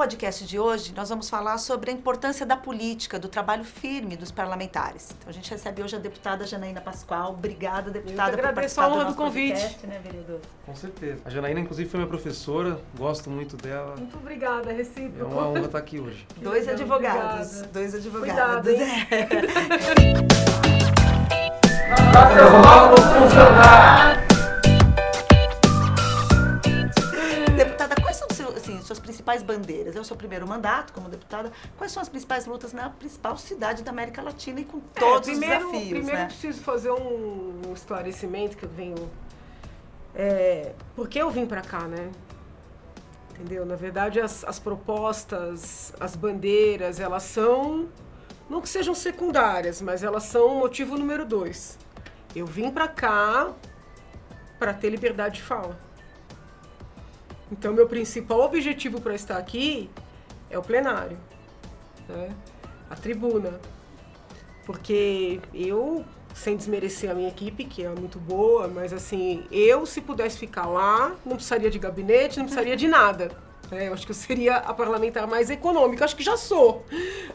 podcast de hoje, nós vamos falar sobre a importância da política, do trabalho firme dos parlamentares. Então, a gente recebe hoje a deputada Janaína Pascoal. Obrigada, deputada, Eu que agradeço a honra do, do convite. Podcast, né, vereador? Com certeza. A Janaína, inclusive, foi minha professora, gosto muito dela. Muito obrigada, recíproco. É uma honra estar aqui hoje. dois advogados. Obrigada. Dois advogados. Cuidado, hein? É. funcionar! Principais bandeiras? É o seu primeiro mandato como deputada. Quais são as principais lutas na principal cidade da América Latina e com é, todos é, primeiro, os desafios? Primeiro né? preciso fazer um esclarecimento que eu venho. É, por que eu vim para cá, né? Entendeu? Na verdade, as, as propostas, as bandeiras, elas são. Não que sejam secundárias, mas elas são o motivo número dois. Eu vim para cá para ter liberdade de fala. Então, meu principal objetivo para estar aqui é o plenário, né? a tribuna. Porque eu, sem desmerecer a minha equipe, que é muito boa, mas assim, eu, se pudesse ficar lá, não precisaria de gabinete, não precisaria de nada. Né? Eu acho que eu seria a parlamentar mais econômica, acho que já sou.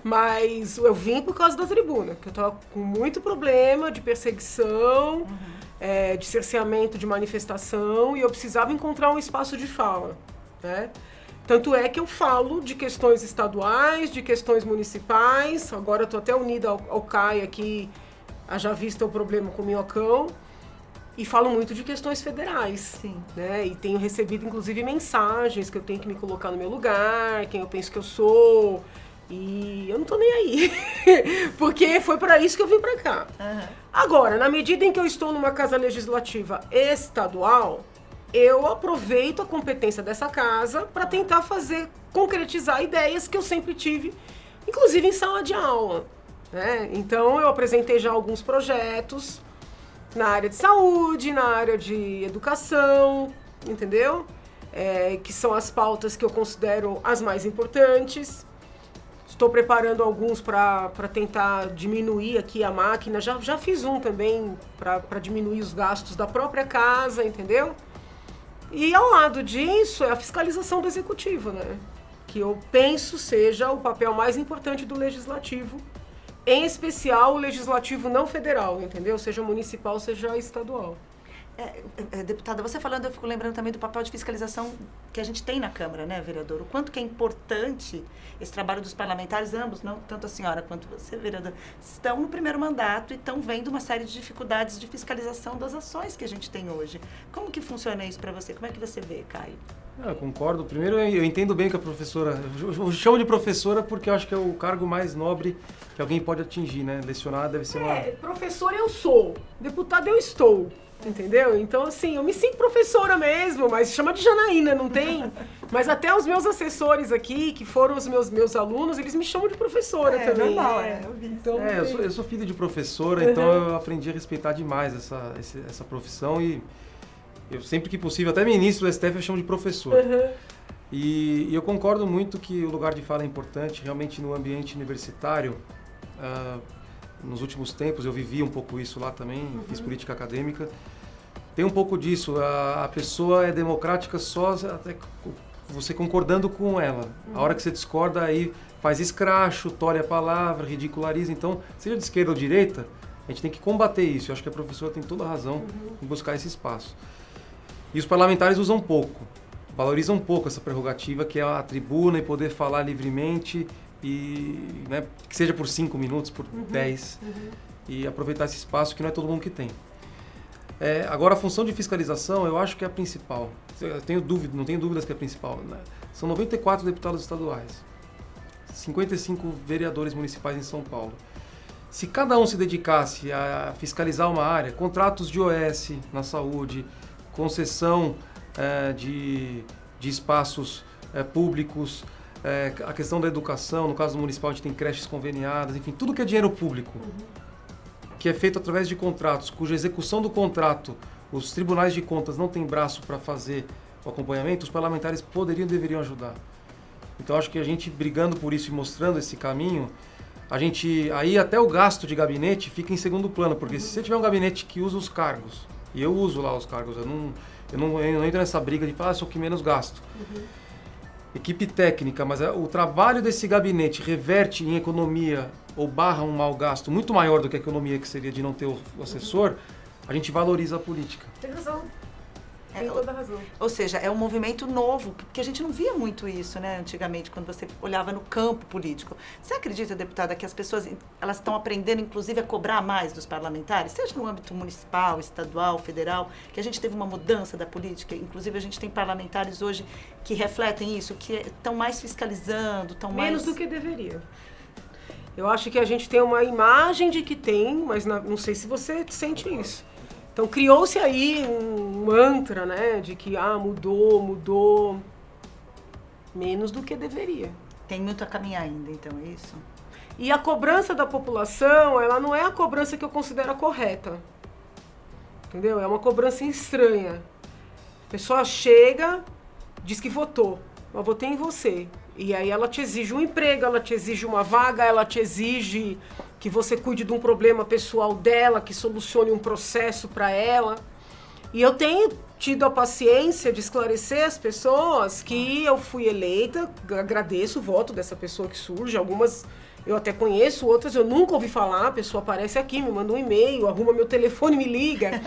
Mas eu vim por causa da tribuna, que eu estava com muito problema de perseguição. Uhum é, de cerceamento de manifestação e eu precisava encontrar um espaço de fala. Né? Tanto é que eu falo de questões estaduais, de questões municipais, agora estou até unida ao, ao CAI aqui, já vista o problema com o Minhocão, e falo muito de questões federais. Sim. Né? E tenho recebido, inclusive, mensagens que eu tenho que me colocar no meu lugar, quem eu penso que eu sou, e eu não tô nem aí. Porque foi para isso que eu vim para cá. Uhum. Agora, na medida em que eu estou numa casa legislativa estadual, eu aproveito a competência dessa casa para tentar fazer, concretizar ideias que eu sempre tive, inclusive em sala de aula. Né? Então, eu apresentei já alguns projetos na área de saúde, na área de educação, entendeu? É, que são as pautas que eu considero as mais importantes. Estou preparando alguns para tentar diminuir aqui a máquina. Já, já fiz um também para diminuir os gastos da própria casa, entendeu? E ao lado disso é a fiscalização do executivo, né? Que eu penso seja o papel mais importante do legislativo, em especial o legislativo não federal, entendeu? Seja municipal, seja estadual. É, é, deputada, você falando, eu fico lembrando também do papel de fiscalização que a gente tem na Câmara, né, vereador? O quanto que é importante esse trabalho dos parlamentares, ambos, não tanto a senhora quanto você, vereador, estão no primeiro mandato e estão vendo uma série de dificuldades de fiscalização das ações que a gente tem hoje. Como que funciona isso para você? Como é que você vê, Caio? Ah, eu concordo. Primeiro, eu entendo bem que a professora. Eu chamo de professora porque eu acho que é o cargo mais nobre que alguém pode atingir, né? Lecionar deve ser uma. É, professor eu sou, deputado eu estou. Entendeu? Então, assim, eu me sinto professora mesmo, mas chama de Janaína, não tem? Mas até os meus assessores aqui, que foram os meus, meus alunos, eles me chamam de professora é, também. Normal, é, então, é eu, sou, eu sou filho de professora, uhum. então eu aprendi a respeitar demais essa, essa profissão e eu sempre que possível, até ministro do STF eu chamo de professor. Uhum. E, e, eu concordo muito que o lugar de fala é importante, realmente no ambiente universitário. Uh, nos últimos tempos eu vivi um pouco isso lá também, uhum. fiz política acadêmica. Tem um pouco disso, a, a, pessoa é democrática só até você concordando com ela. Uhum. A hora que você discorda aí faz escracho, tolhe a palavra, ridiculariza. Então, seja de esquerda ou direita, a gente tem que combater isso. Eu acho que a professora tem toda a razão uhum. em buscar esse espaço. E os parlamentares usam pouco, valorizam um pouco essa prerrogativa que é a tribuna e poder falar livremente e né, que seja por cinco minutos, por uhum, dez, uhum. e aproveitar esse espaço que não é todo mundo que tem. É, agora, a função de fiscalização eu acho que é a principal. Eu tenho dúvida, não tenho dúvidas que é a principal. Né? São 94 deputados estaduais, 55 vereadores municipais em São Paulo. Se cada um se dedicasse a fiscalizar uma área, contratos de OS na saúde, concessão é, de, de espaços é, públicos, é, a questão da educação, no caso municipal a gente tem creches conveniadas, enfim, tudo que é dinheiro público, uhum. que é feito através de contratos, cuja execução do contrato os tribunais de contas não têm braço para fazer o acompanhamento, os parlamentares poderiam e deveriam ajudar. Então acho que a gente brigando por isso e mostrando esse caminho, a gente aí até o gasto de gabinete fica em segundo plano, porque uhum. se você tiver um gabinete que usa os cargos, e eu uso lá os cargos, eu não, eu não, eu não entro nessa briga de falar, ah, sou que menos gasto. Uhum equipe técnica, mas é, o trabalho desse gabinete reverte em economia ou barra um mau gasto muito maior do que a economia que seria de não ter o assessor, a gente valoriza a política. Tem razão. É, Tem toda a razão. Ou seja, é um movimento novo, porque a gente não via muito isso, né, antigamente, quando você olhava no campo político. Você acredita, deputada, que as pessoas elas estão aprendendo, inclusive, a cobrar mais dos parlamentares, seja no âmbito municipal, estadual, federal, que a gente teve uma mudança da política, inclusive a gente tem parlamentares hoje que refletem isso, que estão mais fiscalizando, estão mais... Menos do que deveria. Eu acho que a gente tem uma imagem de que tem, mas não sei se você sente isso. Então criou-se aí um mantra, né, de que ah, mudou, mudou. Menos do que deveria. Tem muito a caminhar ainda, então, é isso? E a cobrança da população, ela não é a cobrança que eu considero correta. Entendeu? É uma cobrança estranha. A pessoa chega, diz que votou. Eu votei em você. E aí ela te exige um emprego, ela te exige uma vaga, ela te exige que você cuide de um problema pessoal dela, que solucione um processo para ela. E eu tenho tido a paciência de esclarecer as pessoas que eu fui eleita, agradeço o voto dessa pessoa que surge, algumas eu até conheço, outras eu nunca ouvi falar, a pessoa aparece aqui, me manda um e-mail, arruma meu telefone, me liga.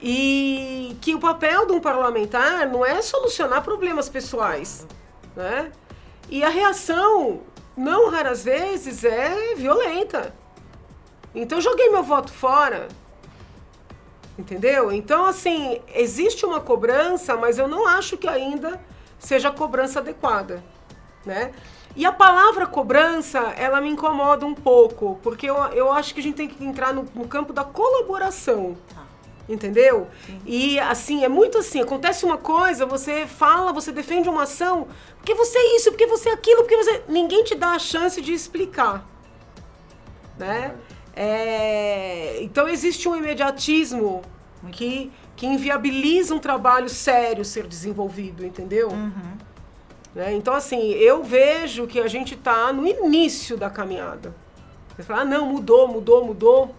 e que o papel de um parlamentar não é solucionar problemas pessoais, né? E a reação, não raras vezes, é violenta. Então joguei meu voto fora. Entendeu? Então, assim, existe uma cobrança, mas eu não acho que ainda seja a cobrança adequada, né? E a palavra cobrança, ela me incomoda um pouco, porque eu, eu acho que a gente tem que entrar no, no campo da colaboração, Tá. Entendeu? E, assim, é muito assim, acontece uma coisa, você fala, você defende uma ação, porque você é isso, porque você é aquilo, porque você... Ninguém te dá a chance de explicar, né? É, então existe um imediatismo que, que inviabiliza um trabalho sério ser desenvolvido, entendeu? Né? Então, assim, eu vejo que a gente está no início da caminhada. Você fala, ah, não, mudou, mudou, mudou.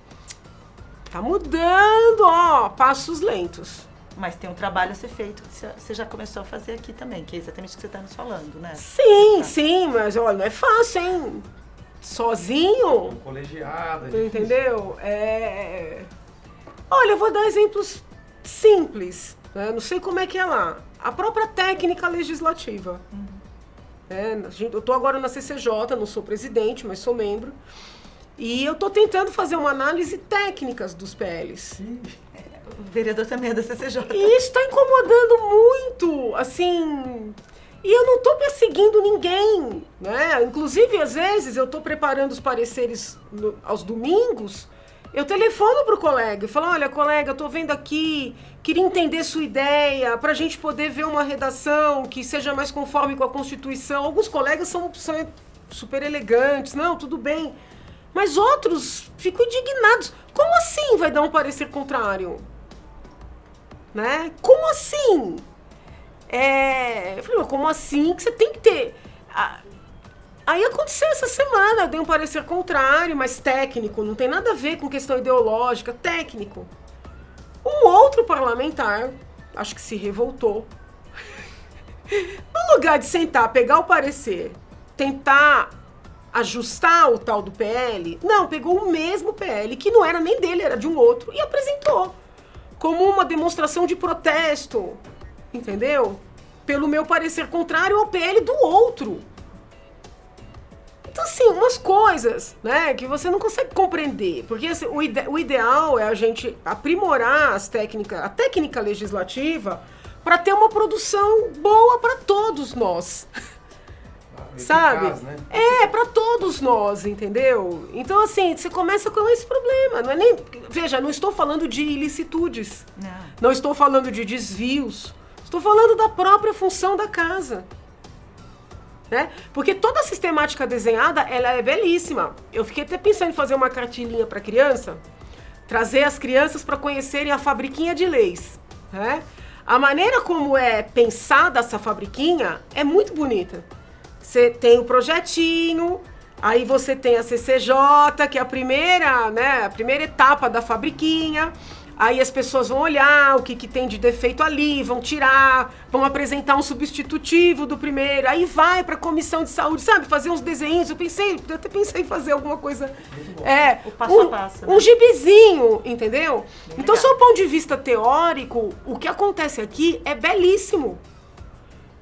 Tá mudando, ó, passos lentos. Mas tem um trabalho a ser feito que você- já começou a fazer aqui também, que é exatamente o que você está nos falando, né? Sim, sim, mas olha, não é fácil, hein? Sozinho, Colegiada, é. Entendeu? É... Olha, eu vou dar exemplos simples. né? Não sei como é que é lá. A própria técnica legislativa. É, a gente- eu estou agora na CCJ, não sou presidente, mas sou membro. E eu estou tentando fazer uma análise técnicas dos PLs. O vereador também é da CCJ. E isso está incomodando muito, assim. E eu não estou perseguindo ninguém, né? Inclusive, às vezes, eu estou preparando os pareceres no- aos domingos, eu telefono pro colega e falo, olha, colega, tô vendo aqui, queria entender sua ideia, para a gente poder ver uma redação que seja mais conforme com a Constituição. Alguns colegas são, são super elegantes, não, tudo bem. Mas outros ficam indignados. Como assim vai dar um parecer contrário? né? Como assim? É, eu falei, como assim que você tem que ter? Aí aconteceu essa semana, eu dei um parecer contrário, mas técnico, não tem nada a ver com questão ideológica, técnico. Um outro parlamentar, acho que se revoltou. No lugar de sentar, pegar o parecer, tentar ajustar o tal do PL, não, pegou o mesmo PL, que não era nem dele, era de um outro, e apresentou como uma demonstração de protesto, entendeu? Pelo meu parecer contrário ao PL do outro. Então, assim, umas coisas, né, que você não consegue compreender. Porque assim, o, ide- o ideal é a gente aprimorar as técnicas, a técnica legislativa para ter uma produção boa para todos nós. Sabe? Eficaz, né? É, pra todos nós, entendeu? Então, assim, você começa com esse problema. Não é nem. Veja, não estou falando de ilicitudes. Não. Não estou falando de desvios. Estou falando da própria função da casa. Né? Porque toda a sistemática desenhada, ela é belíssima. Eu fiquei até pensando em fazer uma cartilhinha para criança, trazer as crianças para conhecerem a fabriquinha de leis. Né? A maneira como é pensada essa fabriquinha é muito bonita. Você tem o projetinho, aí você tem a CCJ, que é a primeira, né, a primeira etapa da fabriquinha. Aí as pessoas vão olhar o que, que tem de defeito ali, vão tirar, vão apresentar um substitutivo do primeiro, aí vai para a comissão de saúde, sabe, fazer uns desenhos. Eu pensei, eu até pensei em fazer alguma coisa. É, O passo um, a passo, né? um gibizinho, entendeu? Então, sob o ponto de vista teórico, o que acontece aqui é belíssimo.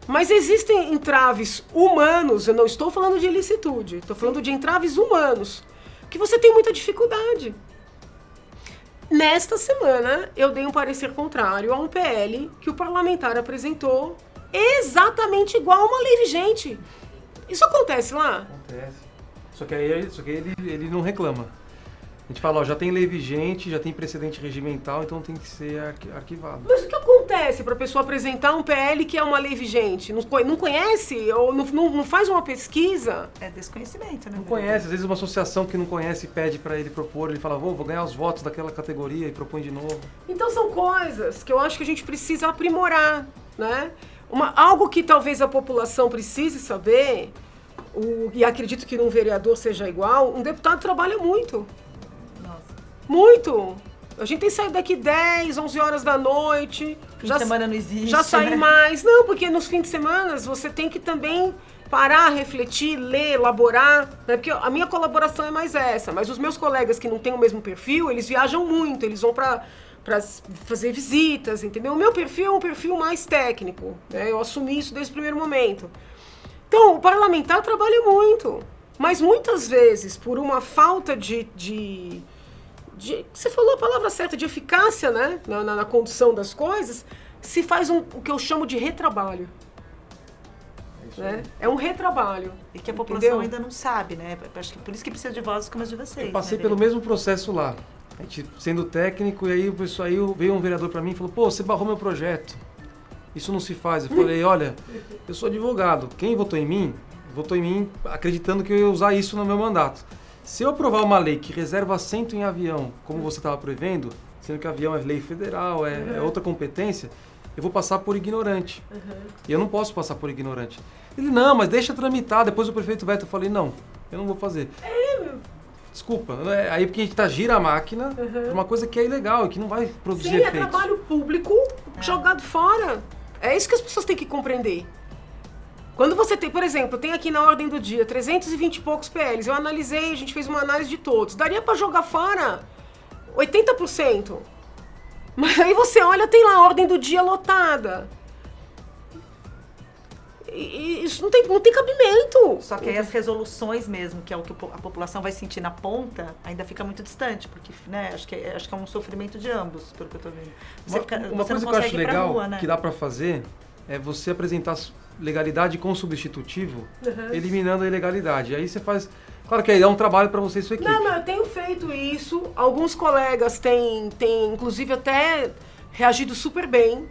Mas existem entraves humanos, eu não estou falando de ilicitude, estou falando de entraves humanos, que você tem muita dificuldade. Nesta semana, eu dei um parecer contrário a um PL que o parlamentar apresentou exatamente igual a uma lei vigente. Isso acontece lá? Acontece. Só que aí, só que ele, ele não reclama. A gente fala, ó, já tem lei vigente, já tem precedente regimental, então tem que ser arqui- arquivado. Mas o que acontece para a pessoa apresentar um PL que é uma lei vigente? Não, co- não conhece ou não, não- não faz uma pesquisa? É desconhecimento, né? Não conhece, às vezes uma associação que não conhece pede para ele propor, ele fala, vou, vou ganhar os votos daquela categoria e propõe de novo. Então são coisas que eu acho que a gente precisa aprimorar, né? Uma, algo que talvez a população precise saber, o- e acredito que num vereador seja igual, um deputado trabalha muito. Muito! A gente tem saído daqui 10, 11 horas da noite. Fim de semana não existe, Já saí né? mais. Não, porque nos fins de semana você tem que também parar, refletir, ler, elaborar. Né? Porque a minha colaboração é mais essa. Mas os meus colegas que não têm o mesmo perfil, eles viajam muito. Eles vão para para fazer visitas, entendeu? O meu perfil é um perfil mais técnico. Né? Eu assumi isso desde o primeiro momento. Então, o parlamentar trabalha muito. Mas muitas vezes, por uma falta de, de, de- Você falou a palavra certa, de eficácia né? na, na- na condução das coisas, se faz um, o que eu chamo de retrabalho. É Né? É um retrabalho. E que a população Entendeu? ainda não sabe, né? Acho que por isso que precisa de vozes como as de vocês. Eu passei né, pelo mesmo processo lá. A gente sendo técnico, e aí o pessoal aí veio um vereador para mim e falou: pô, você barrou meu projeto. Isso não se faz. Eu falei: olha, eu sou advogado. Quem votou em mim, votou em mim acreditando que eu ia usar isso no meu mandato. Se eu aprovar uma lei que reserva assento em avião, como você estava prevendo, sendo que avião é lei federal, é, é outra competência, eu vou passar por ignorante. E eu não posso passar por ignorante. Ele, não, mas deixa tramitar, depois o prefeito veta. Eu falei, não, eu não vou fazer. Desculpa, não é- aí porque a gente tá, gira a máquina pra uma coisa que é ilegal e que não vai produzir Sim, é efeitos. trabalho público jogado fora. É isso que as pessoas têm que compreender. Quando você tem, por exemplo, tem aqui na ordem do dia 320 e poucos PLs, eu analisei, a gente fez uma análise de todos. Daria pra jogar fora 80%. Mas aí você olha, tem lá a ordem do dia lotada. E, e isso não tem, não tem cabimento. Só que aí as resoluções mesmo, que é o que a população vai sentir na ponta, ainda fica muito distante, porque né, acho, que é, acho que é um sofrimento de ambos, pelo que eu tô vendo. Você, Uma, fica, uma você coisa não que eu acho legal rua, né? que dá pra fazer é você apresentar legalidade com substitutivo, Uhum. eliminando a ilegalidade. Aí você faz. Claro que aí é um trabalho pra você e sua equipe. Não, não, eu tenho feito isso. Alguns colegas têm, têm inclusive, até reagido super bem.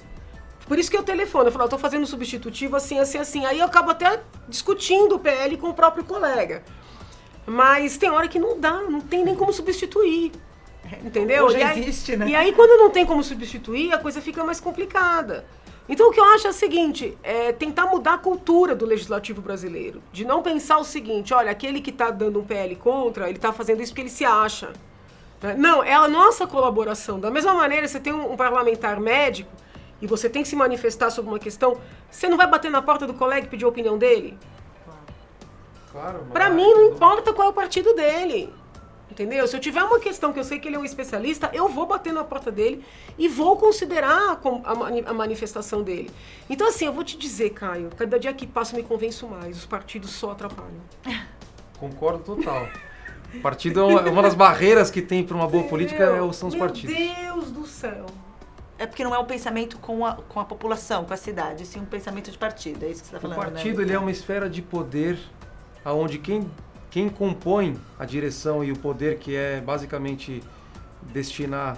Por isso que eu telefono. Eu falo, eu tô fazendo substitutivo assim, assim, assim. Aí eu acabo até discutindo o PL com o próprio colega. Mas tem hora que não dá, não tem nem como substituir. Entendeu? Já E aí- existe, né? E aí, quando não tem como substituir, a coisa fica mais complicada. Então, o que eu acho é o seguinte: é tentar mudar a cultura do legislativo brasileiro. De não pensar o seguinte: olha, aquele que está dando um PL contra, ele está fazendo isso porque ele se acha. Né? Não, é a nossa colaboração. Da mesma maneira, você tem um, um parlamentar médico e você tem que se manifestar sobre uma questão, você não vai bater na porta do colega e pedir a opinião dele? Claro, mas- Pra mim, não importa qual é o partido dele. Entendeu? Se eu tiver uma questão que eu sei que ele é um especialista, eu vou bater na porta dele e vou considerar a a, mani- a manifestação dele. Então, assim, eu vou te dizer, Caio, cada dia que passa eu me convenço mais. Os partidos só atrapalham. Concordo total. O partido é uma, é uma das barreiras que tem pra uma boa política é, são os Meu partidos. Deus do céu. É porque não é um pensamento com a, com a população, com a cidade, sim um pensamento de partido. É isso que você está O falando, partido né? ele é uma esfera de poder aonde quem, quem compõe a direção e o poder que é basicamente destinar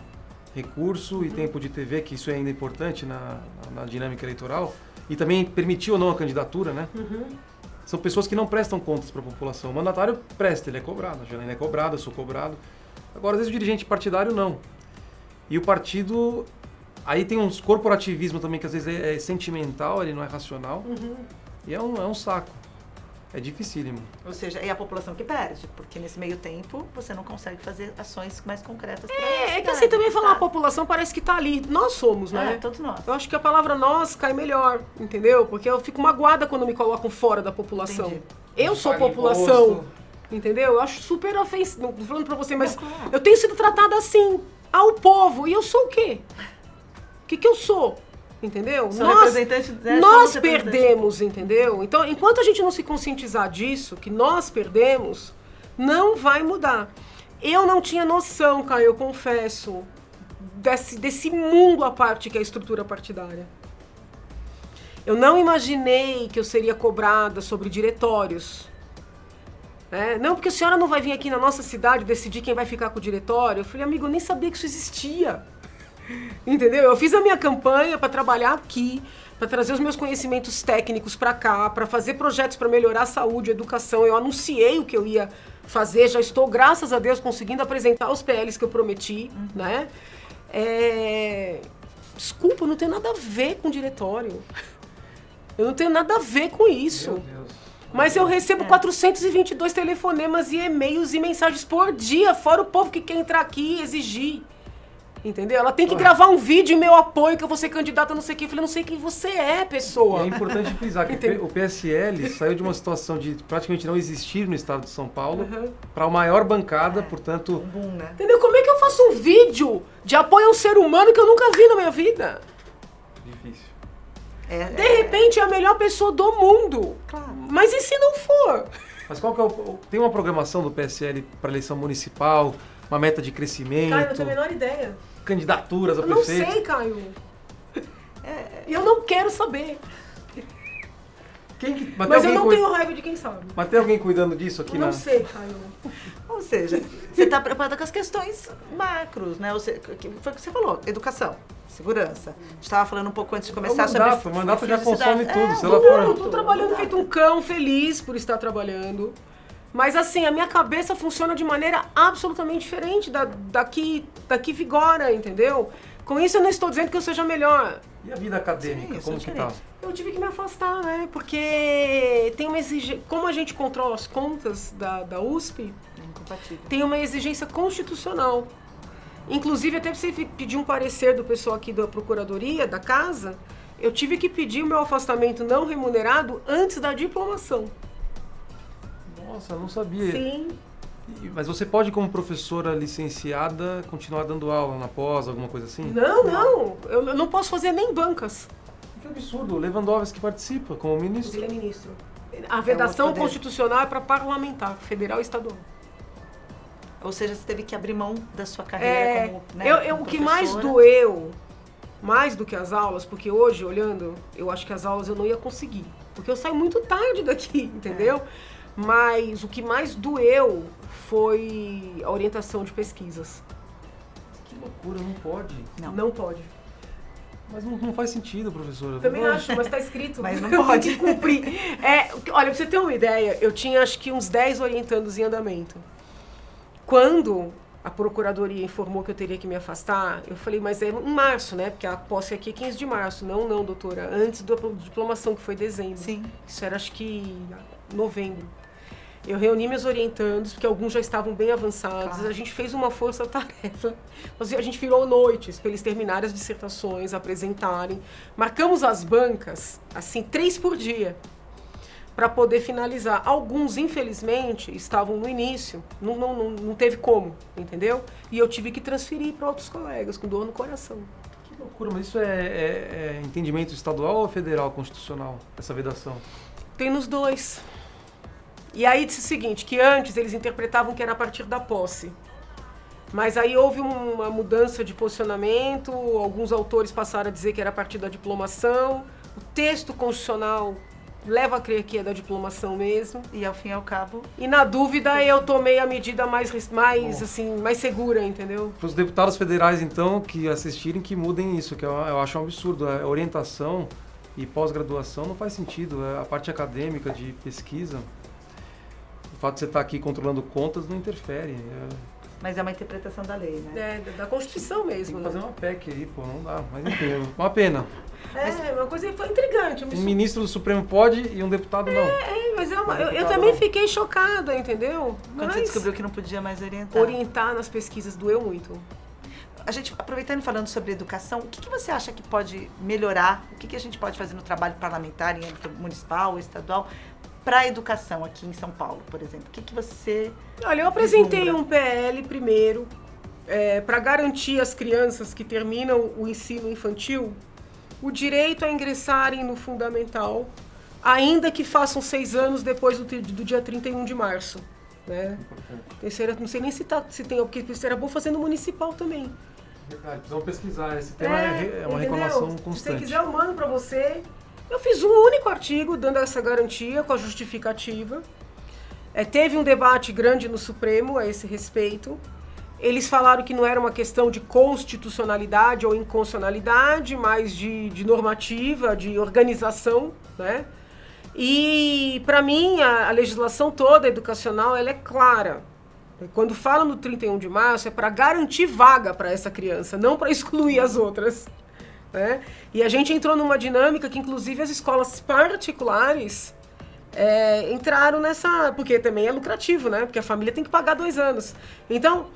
recurso e tempo de TV, que isso é ainda importante na, na dinâmica eleitoral, e também permitir ou não a candidatura, né? São pessoas que não prestam contas para a população. O mandatário presta, ele é cobrado, a Janaína é cobrada, eu sou cobrado. Agora, às vezes o dirigente partidário não. E o partido, aí tem uns corporativismo também que às vezes é, é sentimental, ele não é racional. E é um, é um saco. É dificílimo. Ou seja, é a população que perde, porque nesse meio tempo você não consegue fazer ações mais concretas para É, é que assim também falar a população parece que tá ali. Nós somos, né? É, todos nós. Eu acho que a palavra nós cai melhor, entendeu? Porque eu fico magoada quando me colocam fora da população. Entendi. Eu sou Paga população. imposto. Entendeu? Eu acho super ofensivo. Não tô falando pra você, mas eu tenho sido tratada assim, ao povo. E eu sou o quê? O que, que eu sou? Entendeu? Sou nós né, nós perdemos, entendeu? Então, enquanto a gente não se conscientizar disso, que nós perdemos, não vai mudar. Eu não tinha noção, Caio, eu confesso, desse, desse mundo à parte que é a estrutura partidária. Eu não imaginei que eu seria cobrada sobre diretórios. né? Não, porque a senhora não vai vir aqui na nossa cidade decidir quem vai ficar com o diretório. Eu falei, amigo, eu nem sabia que isso existia. Entendeu? Eu fiz a minha campanha para trabalhar aqui, para trazer os meus conhecimentos técnicos para cá, para fazer projetos para melhorar a saúde, a educação. Eu anunciei o que eu ia fazer, já estou, graças a Deus, conseguindo apresentar os PLs que eu prometi, né? É... Desculpa, eu não tenho nada a ver com diretório. Eu não tenho nada a ver com isso. Meu Deus. Mas eu recebo 422 telefonemas e e-mails e mensagens por dia, fora o povo que quer entrar aqui e exigir. Entendeu? Ela tem que gravar um vídeo em meu apoio que eu vou ser candidata, não sei o que. Eu falei, não sei quem você é, E pessoa. é importante frisar que Entendeu? o PSL saiu de uma situação de praticamente não existir no estado de São Paulo Uhum. para a maior bancada, portanto, Um boom, né? Entendeu? Como é que eu faço um vídeo de apoio a um ser humano que eu nunca vi na minha vida? difícil. É, De é, repente é a melhor pessoa do mundo. Claro. Mas e se não for? Mas qual que é o, o- tem uma programação do PSL para eleição municipal, uma meta de crescimento, Caio, eu não tenho a menor ideia. candidaturas a Eu não prefeito? sei, Caio. E eu não quero saber. Quem que, mas, Mas eu não cui- tenho raiva de quem sabe. mas tem alguém cuidando disso aqui Eu não na sei, Caio. Ou seja, você está preocupada com as questões macros, né? Ou seja, que foi o que você falou, educação, segurança. A gente estava falando um pouco antes de começar o mandato, sobre o mandato já consome tudo. É, Se o ela Não, for- eu tô trabalhando feito um cão, feliz por estar trabalhando. Mas assim, a minha cabeça funciona de maneira absolutamente diferente da, daqui, daqui vigora, entendeu? Com isso eu não estou dizendo que eu seja melhor. E a vida acadêmica, Sim, como que tá? Eu tive que me afastar, né? Porque tem uma exigência. Como a gente controla as contas da, da USP, É tem uma exigência constitucional. Inclusive, até você pedir um parecer do pessoal aqui da Procuradoria, da casa, eu tive que pedir o meu afastamento não remunerado antes da diplomação. Nossa, eu não sabia. Sim. Mas você pode, como professora licenciada, continuar dando aula na pós, alguma coisa assim? Não, não. Eu eu não posso fazer nem bancas. Que absurdo. O Lewandowski participa como ministro. Ele é ministro. A vedação poder. constitucional é para parlamentar, federal e estadual. Ou seja, você teve que abrir mão da sua carreira É, como, né, eu, eu- como o que mais professora. doeu, mais do que as aulas, porque hoje, olhando, eu acho que as aulas eu não ia conseguir. Porque eu saio muito tarde daqui, entendeu? Mas o que mais doeu foi a orientação de pesquisas. Que loucura, não pode. Não. Não pode. Mas não, não faz sentido, professora. Também Não- acho, mas tá escrito. Mas não pode. cumprir. É, olha, pra você ter uma ideia, eu tinha acho que uns 10 orientandos em andamento. Quando a procuradoria informou que eu teria que me afastar, eu falei, mas é em março, né? Porque a posse aqui é 15 de março. Não, não, doutora. Antes da diplomação, que foi dezembro. Sim. Isso era acho que novembro. Eu reuni meus orientandos, porque alguns já estavam bem avançados. Claro. A gente fez uma força-tarefa. Nós- A gente virou noites para eles terminarem as dissertações, apresentarem. Marcamos as bancas, assim, três por dia, para poder finalizar. Alguns, infelizmente, estavam no início. Não, não, não, não teve como, entendeu? E eu tive que transferir para outros colegas, com dor no coração. Que loucura, mas isso é, é- é entendimento estadual ou federal constitucional, essa vedação? Tem nos dois. E aí disse o seguinte, que antes eles interpretavam que era a partir da posse. Mas aí houve um, uma mudança de posicionamento, alguns autores passaram a dizer que era a partir da diplomação. O texto constitucional leva a crer que é da diplomação mesmo. E ao fim e ao cabo, E na dúvida eu tomei a medida mais, mais Bom. assim, mais segura, entendeu? Para os deputados federais, então, que assistirem, que mudem isso, que eu, eu acho um absurdo. A orientação e pós-graduação não faz sentido. A parte acadêmica de pesquisa, o fato de você estar aqui controlando contas não interfere. É, mas é uma interpretação da lei, né? É, da- Constituição tem mesmo. que né? fazer uma PEC aí, pô, não dá. Mas enfim, uma pena. É, uma coisa foi intrigante. Um ministro do Supremo pode e um deputado não. É, mas é uma, eu, eu também fiquei chocada, entendeu? Quando mas você descobriu que não podia mais orientar. orientar nas pesquisas doeu muito. A gente, aproveitando e falando sobre educação, o que, que você acha que pode melhorar? O que, que a gente pode fazer no trabalho parlamentar, em âmbito municipal ou estadual, para a educação aqui em São Paulo, por exemplo? O que, que você. Olha, eu apresentei vislumbra? um PL primeiro para garantir às crianças que terminam o ensino infantil o direito a ingressarem no fundamental, ainda que façam seis anos depois do, do dia 31 de março. Né? Terceira, não sei nem se, tá, se tem, porque isso era bom fazer no municipal também. Verdade, precisamos pesquisar. Esse tema é, é uma entendeu? reclamação Se você constante. quiser, eu mando para você. Eu fiz um único artigo dando essa garantia com a justificativa. É, teve um debate grande no Supremo a esse respeito. Eles falaram que não era uma questão de constitucionalidade ou inconstitucionalidade, mas de, de normativa, de organização, né? E, para mim, a, a legislação toda educacional, ela é clara. Quando fala no 31 de março, é para garantir vaga para essa criança, não para excluir as outras. Né? E a gente entrou numa dinâmica que, inclusive, as escolas particulares é, entraram nessa. Porque também é lucrativo, né? Porque a família tem que pagar dois anos. Então,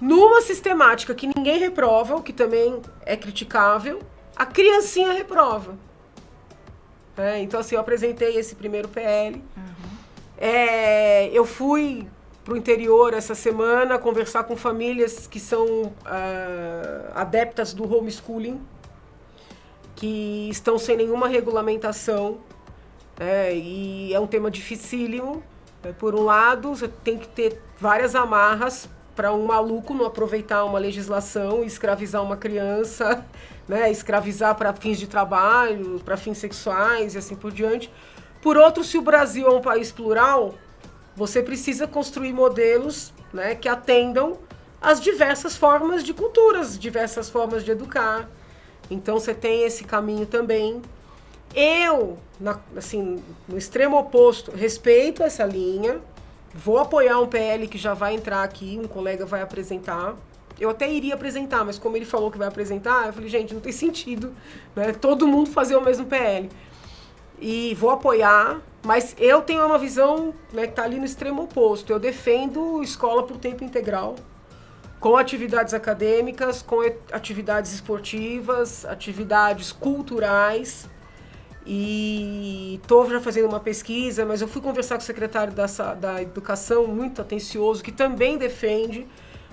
numa sistemática que ninguém reprova, o que também é criticável, a criancinha reprova. É, então, assim, eu apresentei esse primeiro PL. É, eu fui para o interior essa semana conversar com famílias que são ah, adeptas do homeschooling, que estão sem nenhuma regulamentação. né, e é um tema dificílimo. né, por um lado, você tem que ter várias amarras para um maluco não aproveitar uma legislação escravizar uma criança, né, escravizar para fins de trabalho, para fins sexuais e assim por diante. Por outro, se o Brasil é um país plural, você precisa construir modelos né, que atendam às diversas formas de culturas, diversas formas de educar. Então você tem esse caminho também. Eu, na- assim, no extremo oposto, respeito essa linha. Vou apoiar um PL que já vai entrar aqui, um colega vai apresentar. Eu até iria apresentar, mas como ele falou que vai apresentar, eu falei, gente, não tem sentido né, todo mundo fazer o mesmo PL e vou apoiar, mas eu tenho uma visão né, que está ali no extremo oposto. Eu defendo escola por tempo integral, com atividades acadêmicas, com atividades esportivas, atividades culturais. E estou já fazendo uma pesquisa, mas eu fui conversar com o secretário da, da Educação, muito atencioso, que também defende,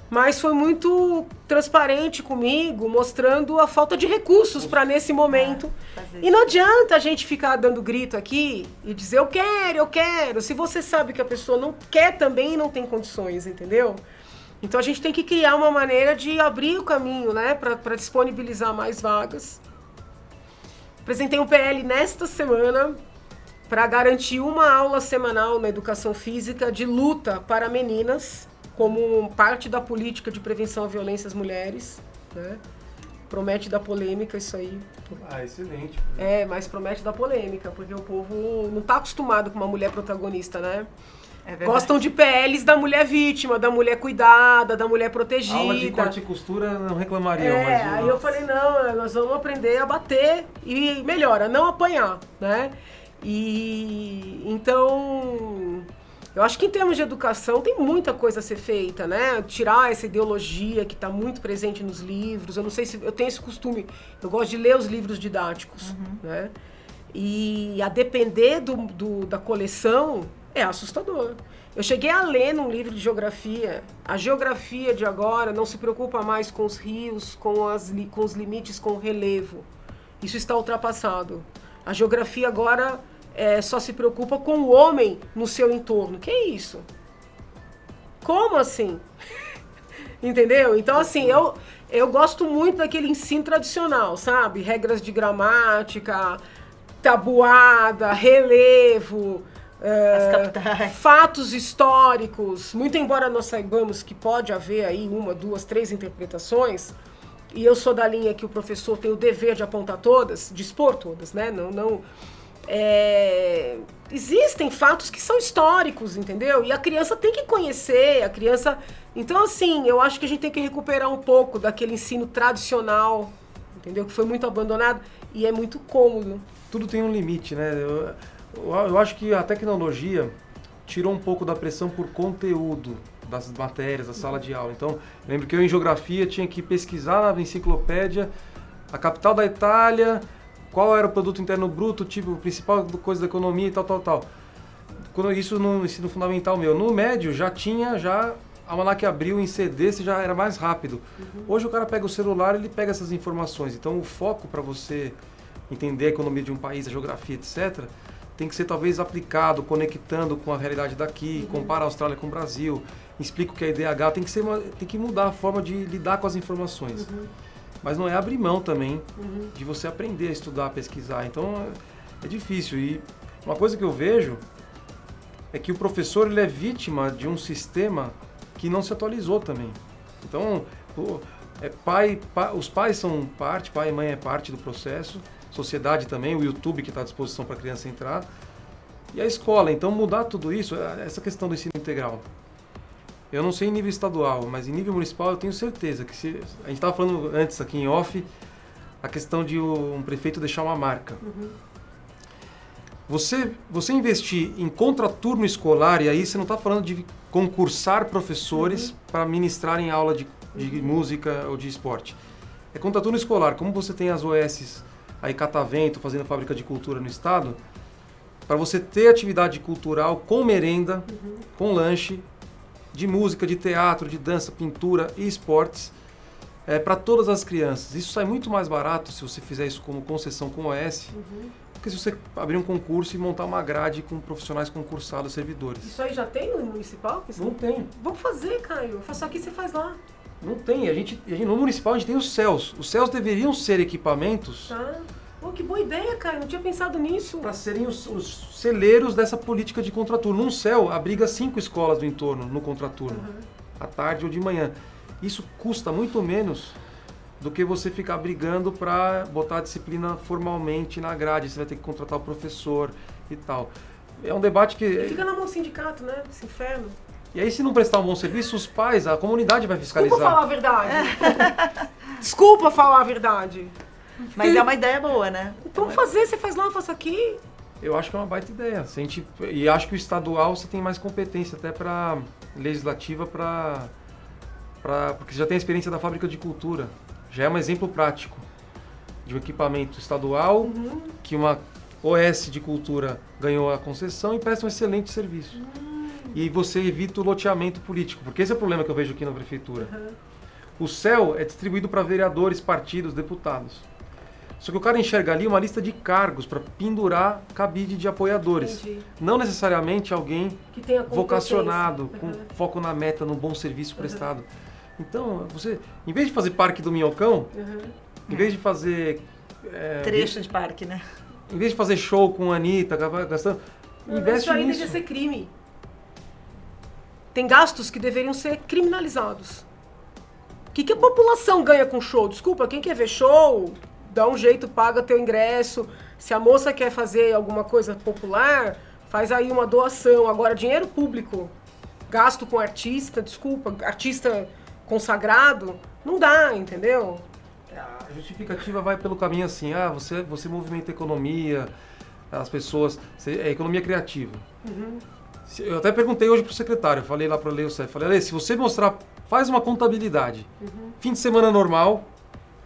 mas foi muito transparente comigo, mostrando a falta de recursos para nesse momento. fazer E não adianta a gente ficar dando grito aqui e dizer eu quero, eu quero, se você sabe que a pessoa não quer também e não tem condições, entendeu? Então a gente tem que criar uma maneira de abrir o caminho, né, para disponibilizar mais vagas. Apresentei um PL nesta semana para garantir uma aula semanal na educação física de luta para meninas, como parte da política de prevenção à violência às mulheres. Né? Promete dar polêmica isso aí. Ah, excelente. É, mas promete dar polêmica, porque o povo não está acostumado com uma mulher protagonista, né? É. Gostam de PLs da mulher vítima, da mulher cuidada, da mulher protegida. Aula de corte e costura não reclamariam, É, mas... o- aí eu falei, não, nós vamos aprender a bater e melhor, a não apanhar, né? E então, eu acho que em termos de educação tem muita coisa a ser feita, né? Tirar essa ideologia que está muito presente nos livros. Eu não sei se eu tenho esse costume, eu gosto de ler os livros didáticos, né? E a depender do, do- da coleção é assustador. Eu cheguei a ler num livro de geografia. A geografia de agora não se preocupa mais com os rios, com, as, com os limites, com o relevo. Isso está ultrapassado. A geografia agora é, só se preocupa com o homem no seu entorno. Que isso? Como assim? Entendeu? Então, assim, eu, eu gosto muito daquele ensino tradicional, sabe? Regras de gramática, tabuada, relevo, é, fatos históricos. Muito embora nós saibamos que pode haver aí uma, duas, três interpretações, e eu sou da linha que o professor tem o dever de apontar todas, de expor todas, né? Não, não. é, existem fatos que são históricos, entendeu? E a criança tem que conhecer, a criança. Então, assim, eu acho que a gente tem que recuperar um pouco daquele ensino tradicional, entendeu? Que foi muito abandonado e é muito cômodo. Tudo tem um limite, né? Eu- Eu acho que a tecnologia tirou um pouco da pressão por conteúdo das matérias, da sala de aula. Então, lembro que eu em geografia tinha que pesquisar na enciclopédia a capital da Itália, qual era o produto interno bruto, tipo, principal coisa da economia e tal, tal, tal. Quando isso no ensino fundamental meu, no médio já tinha já a que abriu em CD, se já era mais rápido. Uhum. Hoje o cara pega o celular, ele pega essas informações. Então o foco para você entender a economia de um país, a geografia, etc, tem que ser talvez aplicado, conectando com a realidade daqui, uhum. compara a Austrália com o Brasil, explica o que é IDH, tem que, ser uma, tem que mudar a forma de lidar com as informações. Uhum. Mas não é abrir mão também uhum. de você aprender a estudar, a pesquisar. Então é, é difícil. E uma coisa que eu vejo é que o professor ele é vítima de um sistema que não se atualizou também. Então, o, é pai, pai, os pais são parte, pai e mãe é parte do processo, sociedade também, o YouTube que está à disposição para a criança entrar, e a escola. Então, mudar tudo isso, é, essa questão do ensino integral. Eu não sei em nível estadual, mas em nível municipal eu tenho certeza que se. A gente estava falando antes aqui em off a questão de um prefeito deixar uma marca. Uhum. Você, você investir em contraturno escolar, e aí você não está falando de concursar professores uhum. para ministrarem aula de, de uhum. música ou de esporte. É contraturno escolar. Como você tem as OS aí Catavento, fazendo fábrica de cultura no estado, para você ter atividade cultural com merenda, uhum. com lanche, de música, de teatro, de dança, pintura e esportes é, para todas as crianças. Isso sai muito mais barato se você fizer isso como concessão com OS, uhum. do que se você abrir um concurso e montar uma grade com profissionais concursados, servidores. Isso aí já tem no municipal? Não tem. Vamos fazer, Caio. Só aqui você faz lá. Não tem. A gente, a gente, no municipal a gente tem os céus. Os céus deveriam ser equipamentos tá Oh, que boa ideia, cara. Não tinha pensado nisso. Para serem os, os, celeiros dessa política de contraturno. Num céu, abriga cinco escolas do entorno no contraturno. Uhum. À tarde ou de manhã. Isso custa muito menos do que você ficar brigando para botar a disciplina formalmente na grade. Você vai ter que contratar o professor e tal. É um debate que... E fica na mão do sindicato, né? Esse inferno. E aí, se não prestar um bom serviço, os pais, a comunidade vai fiscalizar. Desculpa falar a verdade. Desculpa falar a verdade. Mas é uma ideia boa, né? Então vamos fazer, você faz lá, eu faço aqui. Eu acho que é uma baita ideia. Se a gente, e acho que o estadual você tem mais competência até para legislativa para para porque você já tem a experiência da fábrica de cultura. Já é um exemplo prático de um equipamento estadual uhum. que uma OS de cultura ganhou a concessão e presta um excelente serviço. Uhum. E você evita o loteamento político, porque esse é o problema que eu vejo aqui na prefeitura. Uhum. O céu é distribuído para vereadores, partidos, deputados. Só que o cara enxerga ali uma lista de cargos para pendurar cabide de apoiadores. Entendi. Não necessariamente alguém vocacionado, uhum. com foco na meta, no bom serviço uhum. prestado. Então, você, em vez de fazer parque do Minhocão, uhum. em vez de fazer. É, Trecho de parque, né? Em vez de fazer show com a Anitta, gastando. investe isso aí nisso. devia ser crime. Tem gastos que deveriam ser criminalizados. O que, que a população ganha com show? Desculpa, quem quer ver show, dá um jeito, paga teu ingresso. Se a moça quer fazer alguma coisa popular, faz aí uma doação. Agora, dinheiro público, gasto com artista, desculpa, artista consagrado, não dá, entendeu? A justificativa vai pelo caminho assim, ah, você, você movimenta a economia, as pessoas, é economia criativa. Uhum. Eu até perguntei hoje pro secretário, falei lá para o Leo falei, Ale, se você mostrar, faz uma contabilidade, uhum. fim de semana normal,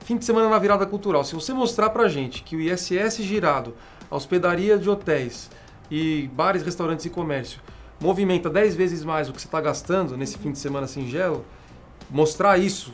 Fim de semana na virada cultural. Se você mostrar pra gente que o ISS girado, a hospedaria de hotéis e bares, restaurantes e comércio movimenta 10 vezes mais o que você está gastando nesse fim de semana singelo, mostrar isso,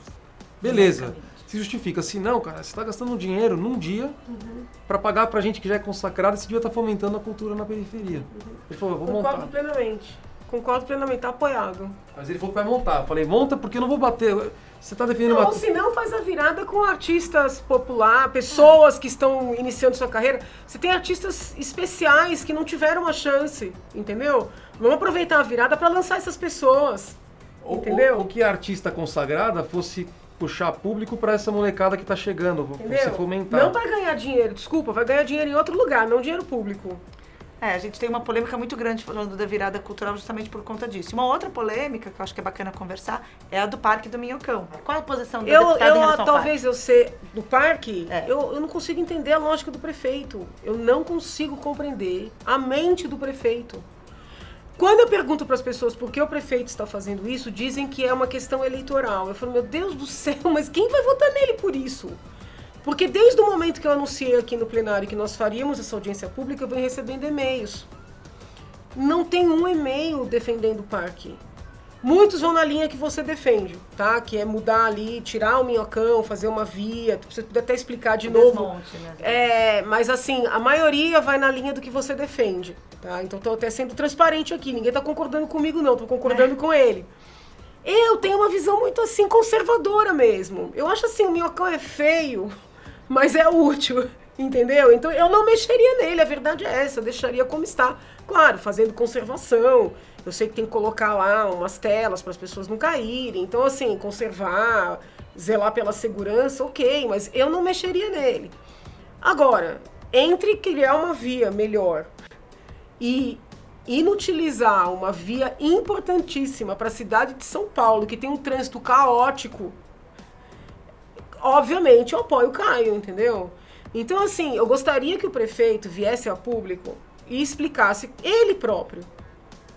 beleza. Se justifica. Se não, cara, você está gastando dinheiro num dia uhum. para pagar pra gente que já é consagrado, esse dia está fomentando a cultura na periferia. Uhum. Ele falou, vou Concordo montar. plenamente. Concordo plenamente, tá apoiado. Mas ele falou que vai montar. Eu falei, monta porque eu não vou bater. Você está definindo não, uma... Ou se não, faz a virada com artistas populares, pessoas que estão iniciando sua carreira. Você tem artistas especiais que não tiveram uma chance, entendeu? Vamos aproveitar a virada para lançar essas pessoas, ou, entendeu? Ou, ou que a artista consagrada fosse puxar público para essa molecada que está chegando, entendeu? você fomentar. Não para ganhar dinheiro, desculpa, vai ganhar dinheiro em outro lugar, não dinheiro público. É, a gente tem uma polêmica muito grande falando da virada cultural justamente por conta disso. Uma outra polêmica que eu acho que é bacana conversar é a do Parque do Minhocão. Qual é a posição do eu, deputado eu, em relação ao talvez eu ser do parque, É. eu, eu não consigo entender a lógica do prefeito. Eu não consigo compreender a mente do prefeito. Quando eu pergunto para as pessoas por que o prefeito está fazendo isso, dizem que é uma questão eleitoral. Eu falo, meu Deus do céu, mas quem vai votar nele por isso? Porque desde o momento que eu anunciei aqui no plenário que nós faríamos essa audiência pública, eu venho recebendo e-mails. Não tem um e-mail defendendo o parque. Muitos vão na linha que você defende, tá? Que é mudar ali, tirar o minhocão, fazer uma via. Você puder até explicar de novo. Desmonte, né? É, mas assim, a maioria vai na linha do que você defende, tá? Então tô até sendo transparente aqui, ninguém tá concordando comigo não, tô concordando com ele. Eu tenho uma visão muito assim conservadora mesmo. Eu acho assim, o minhocão é feio, mas é útil, entendeu? Então eu não mexeria nele, a verdade é essa, eu deixaria como está. Claro, fazendo conservação. Eu sei que tem que colocar lá umas telas para as pessoas não caírem. Então assim, conservar, zelar pela segurança, OK, mas eu não mexeria nele. Agora, entre criar uma via melhor e inutilizar uma via importantíssima para a cidade de São Paulo, que tem um trânsito caótico, obviamente eu apoio o Caio, entendeu? Então, assim, eu gostaria que o prefeito viesse a público e explicasse ele próprio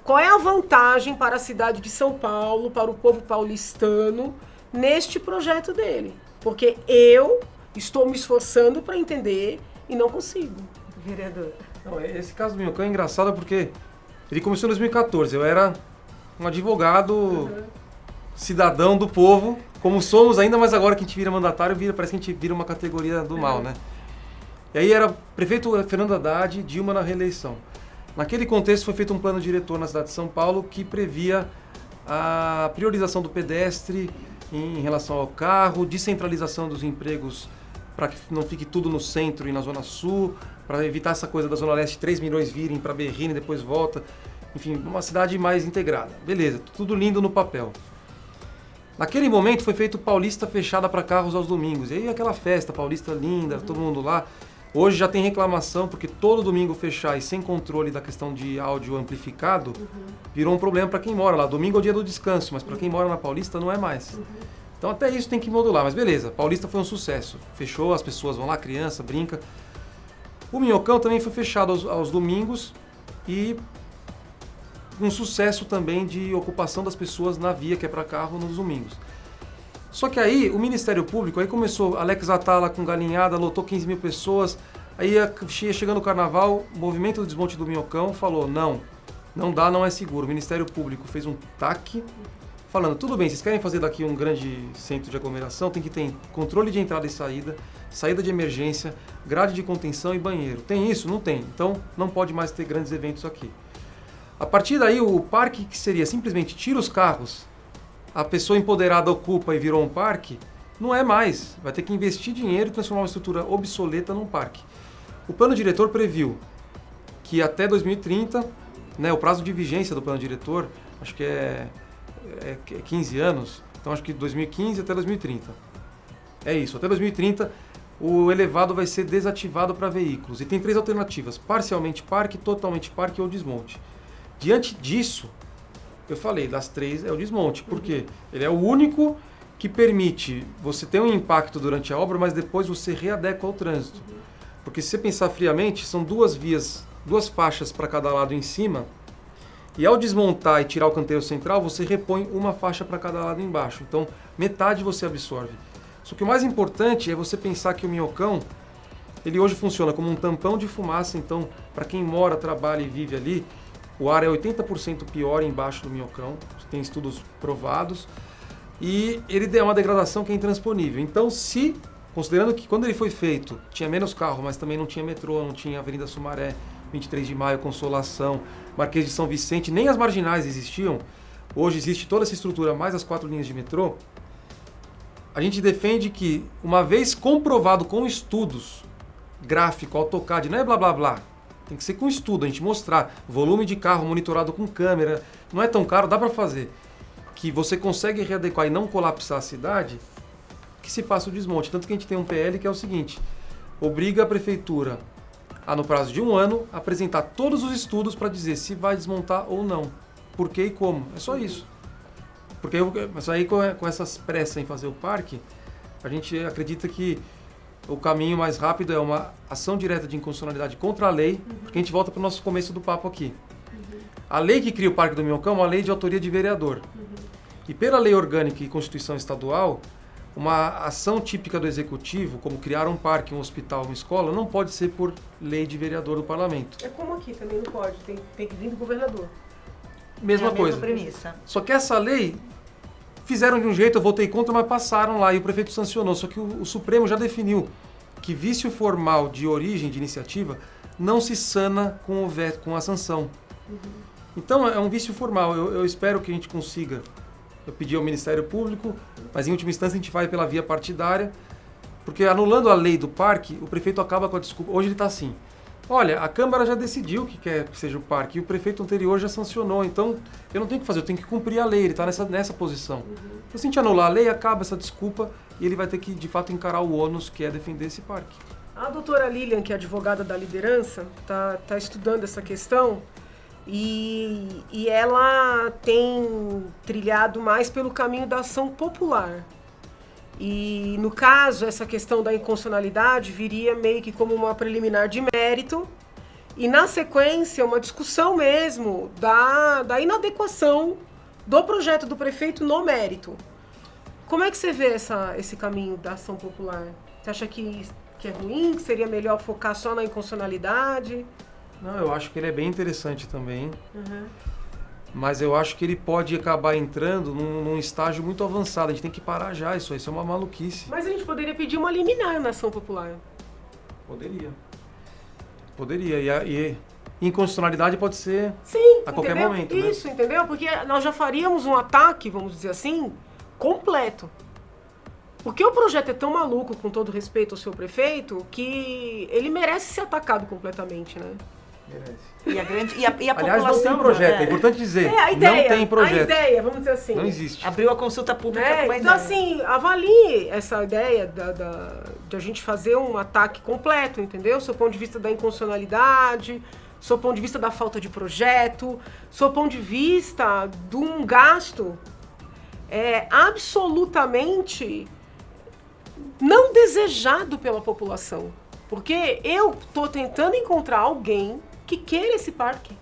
qual é a vantagem para a cidade de São Paulo, para o povo paulistano, neste projeto dele. Porque eu estou me esforçando para entender e não consigo. Vereador. Não, esse caso do Minhocão é engraçado porque ele começou em 2014. Eu era um advogado cidadão do povo, como somos ainda, mas agora que a gente vira mandatário, vira, parece que a gente vira uma categoria do mal, né? E aí era prefeito Fernando Haddad, Dilma na reeleição. Naquele contexto foi feito um plano diretor na cidade de São Paulo que previa a priorização do pedestre em relação ao carro, descentralização dos empregos para que não fique tudo no centro e na zona sul, para evitar essa coisa da zona leste 3 milhões virem para Berrini e depois volta. Enfim, uma cidade mais integrada. Beleza, tudo lindo no papel. Naquele momento foi feito Paulista fechada para carros aos domingos. E aí aquela festa paulista linda, todo mundo lá. Hoje já tem reclamação porque todo domingo fechar e sem controle da questão de áudio amplificado virou um problema para quem mora lá. Domingo é o dia do descanso, mas para quem mora na Paulista não é mais. Então até isso tem que modular, mas beleza. Paulista foi um sucesso. Fechou, as pessoas vão lá, criança, brinca. O Minhocão também foi fechado aos, aos domingos e um sucesso também de ocupação das pessoas na via que é para carro nos domingos. Só que aí o Ministério Público aí começou, Alex Atala com galinhada, lotou 15 mil pessoas. Aí chegando o carnaval, o movimento do desmonte do Minhocão falou: não, não dá, não é seguro. O Ministério Público fez um TAC falando: tudo bem, vocês querem fazer daqui um grande centro de aglomeração, tem que ter controle de entrada e saída, saída de emergência, grade de contenção e banheiro. Tem isso? Não tem. Então não pode mais ter grandes eventos aqui. A partir daí, o parque que seria simplesmente tira os carros, a pessoa empoderada ocupa e virou um parque, não é mais. Vai ter que investir dinheiro e transformar uma estrutura obsoleta num parque. O plano diretor previu que até 2030, né, o prazo de vigência do plano diretor, acho que é, é 15 anos, então acho que 2015 até 2030. É isso, até 2030 o elevado vai ser desativado para veículos. E tem três alternativas: parcialmente parque, totalmente parque ou desmonte. Diante disso, eu falei, das três é o desmonte, porque ele é o único que permite você ter um impacto durante a obra, mas depois você readequa ao trânsito. Porque se você pensar friamente, são duas vias, duas faixas para cada lado em cima, e ao desmontar e tirar o canteiro central, você repõe uma faixa para cada lado embaixo. Então, metade você absorve. Só que o mais importante é você pensar que o minhocão, ele hoje funciona como um tampão de fumaça, então, para quem mora, trabalha e vive ali, o ar é 80% pior embaixo do minhocão, tem estudos provados, e ele tem uma degradação que é intransponível. Então, se, considerando que quando ele foi feito, tinha menos carro, mas também não tinha metrô, não tinha Avenida Sumaré, 23 de Maio, Consolação, Marquês de São Vicente, nem as marginais existiam, hoje existe toda essa estrutura, mais as quatro linhas de metrô, a gente defende que, uma vez comprovado com estudos, gráfico, AutoCAD, não é blá blá blá, tem que ser com estudo, a gente mostrar volume de carro monitorado com câmera, não é tão caro, dá para fazer. Que você consegue readequar e não colapsar a cidade, que se faça o desmonte. Tanto que a gente tem um PL que é o seguinte: obriga a prefeitura a, no prazo de um ano, apresentar todos os estudos para dizer se vai desmontar ou não. Por que e como. É só isso. Porque eu, mas aí com, com essas pressas em fazer o parque, a gente acredita que o caminho mais rápido é uma ação direta de inconstitucionalidade contra a lei, uhum. porque a gente volta para o nosso começo do papo aqui. Uhum. A lei que cria o Parque do Minhocão é uma lei de autoria de vereador. Uhum. E pela lei orgânica e Constituição Estadual, uma ação típica do executivo, como criar um parque, um hospital, uma escola, não pode ser por lei de vereador do parlamento. É como aqui também não pode, tem, tem que vir do governador. Mesma é coisa. Premissa. Só que essa lei fizeram de um jeito, eu votei contra, mas passaram lá e o prefeito sancionou. Só que o, o Supremo já definiu que vício formal de origem de iniciativa não se sana com, o veto, com a sanção. Uhum. Então é um vício formal. Eu, eu espero que a gente consiga eu pedi ao Ministério Público, mas em última instância a gente vai pela via partidária, porque anulando a lei do parque, o prefeito acaba com a desculpa. Hoje ele está assim. Olha, a Câmara já decidiu que quer que seja o parque e o prefeito anterior já sancionou, então eu não tenho que fazer, eu tenho que cumprir a lei, ele está nessa, nessa posição. Uhum. Então, se a gente anular a lei, acaba essa desculpa e ele vai ter que, de fato, encarar o ônus que é defender esse parque. A doutora Lilian, que é advogada da liderança, está tá estudando essa questão e, e ela tem trilhado mais pelo caminho da ação popular. E no caso, essa questão da inconstitucionalidade viria meio que como uma preliminar de mérito, e na sequência, uma discussão mesmo da, da inadequação do projeto do prefeito no mérito. Como é que você vê essa, esse caminho da ação popular? Você acha que, que é ruim, que seria melhor focar só na inconstitucionalidade? Não, eu acho que ele é bem interessante também. Uhum. Mas eu acho que ele pode acabar entrando num, num, estágio muito avançado. A gente tem que parar já isso. Isso é uma maluquice. Mas a gente poderia pedir uma liminar na ação popular. Poderia. Poderia. E, a, e inconstitucionalidade pode ser Sim, a qualquer momento. Né? Isso, né? entendeu? Porque nós já faríamos um ataque, vamos dizer assim, completo. Porque o projeto é tão maluco, com todo respeito ao seu prefeito, que ele merece ser atacado completamente, né? E a, grande, e a, e a Aliás, não tem projeto, é, é importante dizer. É, a ideia, não tem projeto. A ideia, vamos dizer assim. Não existe. Abriu a consulta pública é, com a Então, ideia. assim, avalie essa ideia da, da, de a gente fazer um ataque completo, entendeu? Seu ponto de vista da inconstitucionalidade, seu ponto de vista da falta de projeto, seu ponto de vista de um gasto é, absolutamente não desejado pela população. Porque eu estou tentando encontrar alguém que queira esse parque.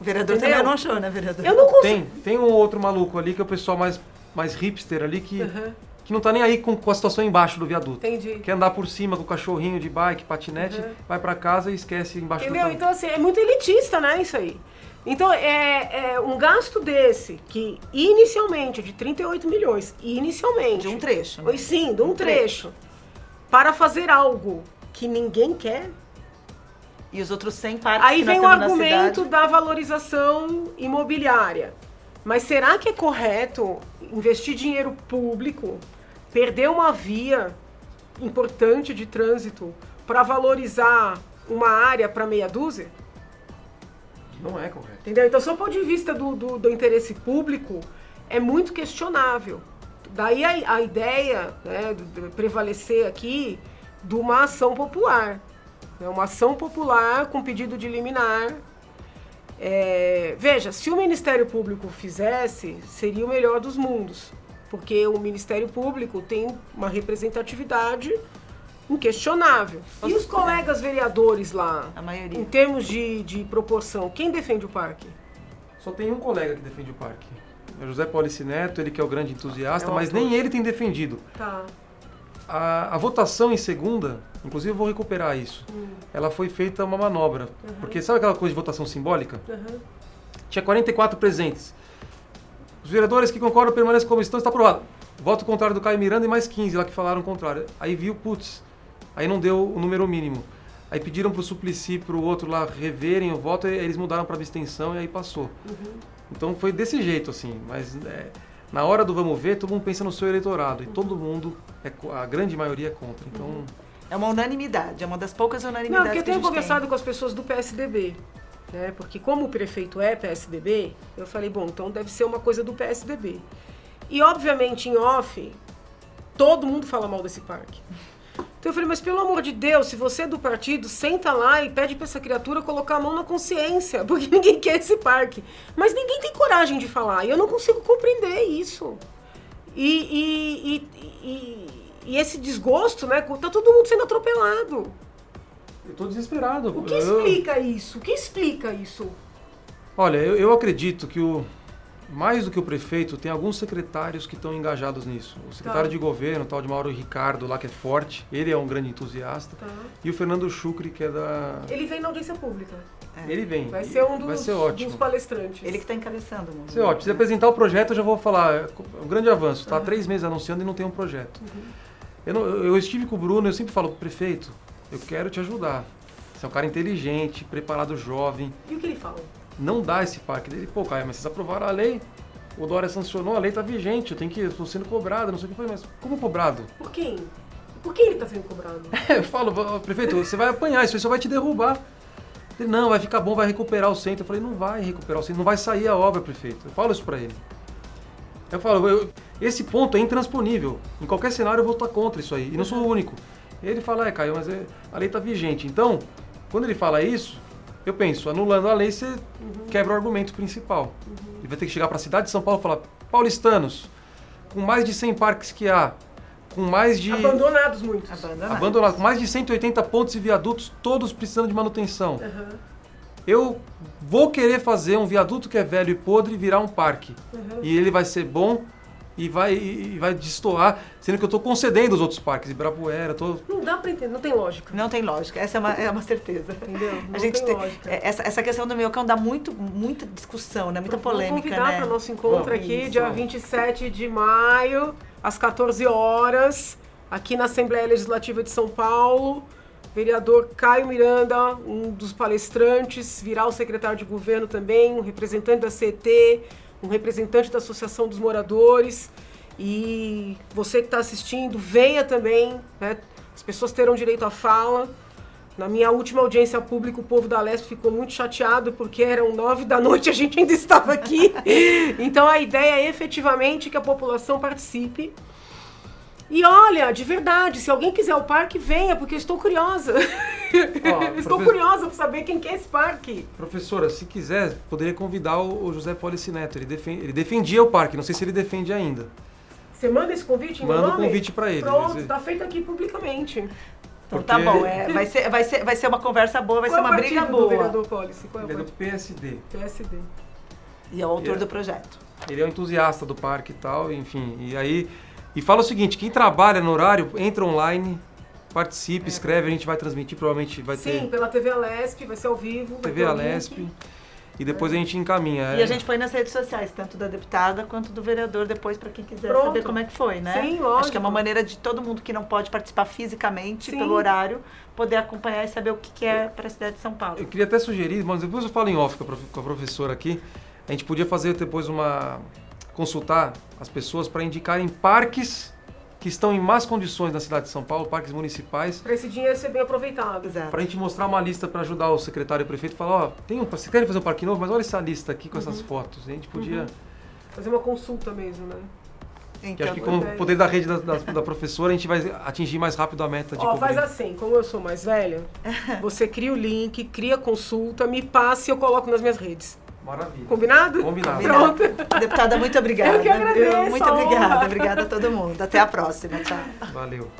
O vereador Entendeu? também não achou, né, vereador? Eu não consigo. Tem, tem um outro maluco ali que é o pessoal mais, mais hipster ali que, uhum. que não tá nem aí com, com a situação embaixo do viaduto. Entendi. Quer andar por cima com o cachorrinho de bike, patinete, uhum. vai para casa e esquece embaixo Entendeu? do Então, assim, é muito elitista, né, isso aí. Então, é, é, um gasto desse, que inicialmente, de 38 milhões, inicialmente... De um trecho. Né? Sim, de um, um trecho, trecho. Para fazer algo que ninguém quer, e os outros 100 parques Aí vem o argumento da valorização imobiliária. Mas será que é correto investir dinheiro público, perder uma via importante de trânsito para valorizar uma área para meia dúzia? Não é correto. Entendeu? Então, só do ponto de vista do, do, do interesse público, é muito questionável. Daí a, a ideia né, de prevalecer aqui de uma ação popular. É uma ação popular com pedido de liminar. É, veja, se o Ministério Público fizesse, seria o melhor dos mundos, porque o Ministério Público tem uma representatividade inquestionável. E os colegas vereadores lá, a maioria. em termos de, de proporção, quem defende o parque? Só tem um colega que defende o parque. É José Polici Neto, ele que é o grande entusiasta, é mas nem ele tem defendido. Tá. A, a, votação em segunda, inclusive eu vou recuperar isso, hum. ela foi feita uma manobra. Uhum. Porque sabe aquela coisa de votação simbólica? Uhum. Tinha 44 presentes. Os vereadores que concordam permanecem como estão, está aprovado. Voto contrário do Caio Miranda e mais 15 lá que falaram o contrário. Aí viu, putz, aí não deu o número mínimo. Aí pediram para o Suplicy, para o outro lá reverem o voto, e eles mudaram para abstenção e aí passou. Uhum. Então foi desse jeito, assim. Mas é, na hora do vamos ver, todo mundo pensa no seu eleitorado. E todo mundo, é, a grande maioria é contra. Então. É uma unanimidade, é uma das poucas unanimidades. Não, porque eu tenho conversado tem. com as pessoas do PSDB. Né? Porque como o prefeito é PSDB, eu falei, bom, então deve ser uma coisa do PSDB. E obviamente em off, todo mundo fala mal desse parque. Então eu falei, mas pelo amor de Deus, se você é do partido, senta lá e pede para essa criatura colocar a mão na consciência, porque ninguém quer esse parque. Mas ninguém tem coragem de falar, e eu não consigo compreender isso. E, e, e, e esse desgosto, né? Tá todo mundo sendo atropelado. Eu tô desesperado. O que explica isso? O que explica isso? Olha, eu, eu acredito que o, mais do que o prefeito, tem alguns secretários que estão engajados nisso. O secretário tá. de governo, tal de Mauro Ricardo, lá que é forte, ele é um grande entusiasta. Tá. E o Fernando Chucre, que é da. Ele vem na audiência pública. É. Ele vem. Vai ser um dos, vai ser ótimo. dos palestrantes. Ele que está encabeçando. Vai ser ótimo. Se apresentar o projeto, eu já vou falar. É um grande avanço. Está uhum. há três meses anunciando e não tem um projeto. Uhum. Eu, não, eu estive com o Bruno, eu sempre falo, prefeito, eu quero te ajudar. Você é um cara inteligente, preparado, jovem. E o que ele fala? Não dá esse parque. Ele, pô, Caio, mas vocês aprovaram a lei, o Dória sancionou, a lei está vigente, eu tenho que, estou sendo cobrado, não sei o que foi, mas como cobrado? Por quem? Por que ele está sendo cobrado? eu falo, prefeito, você vai apanhar, isso só vai te derrubar. Ele, não, vai ficar bom, vai recuperar o centro. Eu falei, não vai recuperar o centro, não vai sair a obra, prefeito. Eu falo isso para ele. Eu falo, eu, esse ponto é intransponível. Em qualquer cenário eu vou estar contra isso aí. E não sou o único. Ele fala, é, Caio, mas é, a lei está vigente. Então, quando ele fala isso, eu penso, anulando a lei, você uhum. quebra o argumento principal. Uhum. Ele vai ter que chegar para a cidade de São Paulo e falar: paulistanos, com mais de 100 parques que há, com mais de. Abandonados muitos. Abandonados. Abandonados, com mais de 180 pontos e viadutos, todos precisando de manutenção. Uhum. Eu vou querer fazer um viaduto que é velho e podre virar um parque. Uhum. E ele vai ser bom e vai, e vai destoar, sendo que eu estou concedendo os outros parques, Ibirapuera, tô... Não dá para entender, não tem lógica. Não tem lógica, essa é uma, é uma certeza. Entendeu? Não a gente tem, lógica. É, essa, essa questão do meu cão dá muito, muita discussão, né? muita eu polêmica, vou convidar né? para nosso encontro aqui, isso. dia 27 de maio, às 14 horas, aqui na Assembleia Legislativa de São Paulo. Vereador Caio Miranda, um dos palestrantes, virá o secretário de governo também, um representante da CET, um representante da Associação dos Moradores. E você que está assistindo, venha também. Né? As pessoas terão direito à fala. Na minha última audiência pública, o povo da Leste ficou muito chateado porque eram nove da noite e a gente ainda estava aqui. então a ideia é efetivamente que a população participe. E olha, de verdade, se alguém quiser o parque, venha, porque eu estou curiosa. Oh, estou curiosa para saber quem quer esse parque. Professora, se quiser, poderia convidar o José Polici-Neto. Ele, defend, ele defendia o parque, não sei se ele defende ainda. Você manda esse convite em Manda o convite para ele. Pronto, está feito aqui publicamente. Então tá Porque... tá bom, é, vai, ser, vai, ser, vai ser uma conversa boa, vai Qual ser uma briga boa. Do vereador Policy? Qual é o é do PSD. PSD. E é o autor é, do projeto. Ele é um entusiasta do parque e tal, enfim. E aí e fala o seguinte, quem trabalha no horário, entra online, participe, é. escreve, a gente vai transmitir, provavelmente vai Sim, ter... Sim, pela TV Alesp, vai ser ao vivo. TV Alesp. E depois a gente encaminha. E é. a gente põe nas redes sociais, tanto da deputada quanto do vereador, depois para quem quiser Pronto. saber como é que foi, né? Sim, lógico. Acho que é uma maneira de todo mundo que não pode participar fisicamente Sim. pelo horário poder acompanhar e saber o que, que é para a cidade de São Paulo. Eu queria até sugerir, mas depois eu falo em off com a professora aqui, a gente podia fazer depois uma consultar as pessoas para indicarem parques que estão em más condições na cidade de São Paulo, parques municipais. Para esse dinheiro ser bem aproveitado. Para a gente mostrar uma lista para ajudar o secretário e o prefeito e falar, ó, oh, tem um, vocês querem fazer um parque novo, mas olha essa lista aqui com uhum. essas fotos. A gente podia... Uhum. Fazer uma consulta mesmo, né? Então, que acho que com o poder da rede da, da, da, professora a gente vai atingir mais rápido a meta de Ó, faz assim, como eu sou mais velha, você cria o link, cria a consulta, me passe e eu coloco nas minhas redes. Maravilha. Combinado? Combinado. Pronto. Deputada, muito obrigada. Eu que agradeço. Muito obrigada. Obrigada a todo mundo. Até a próxima. Tchau. Valeu.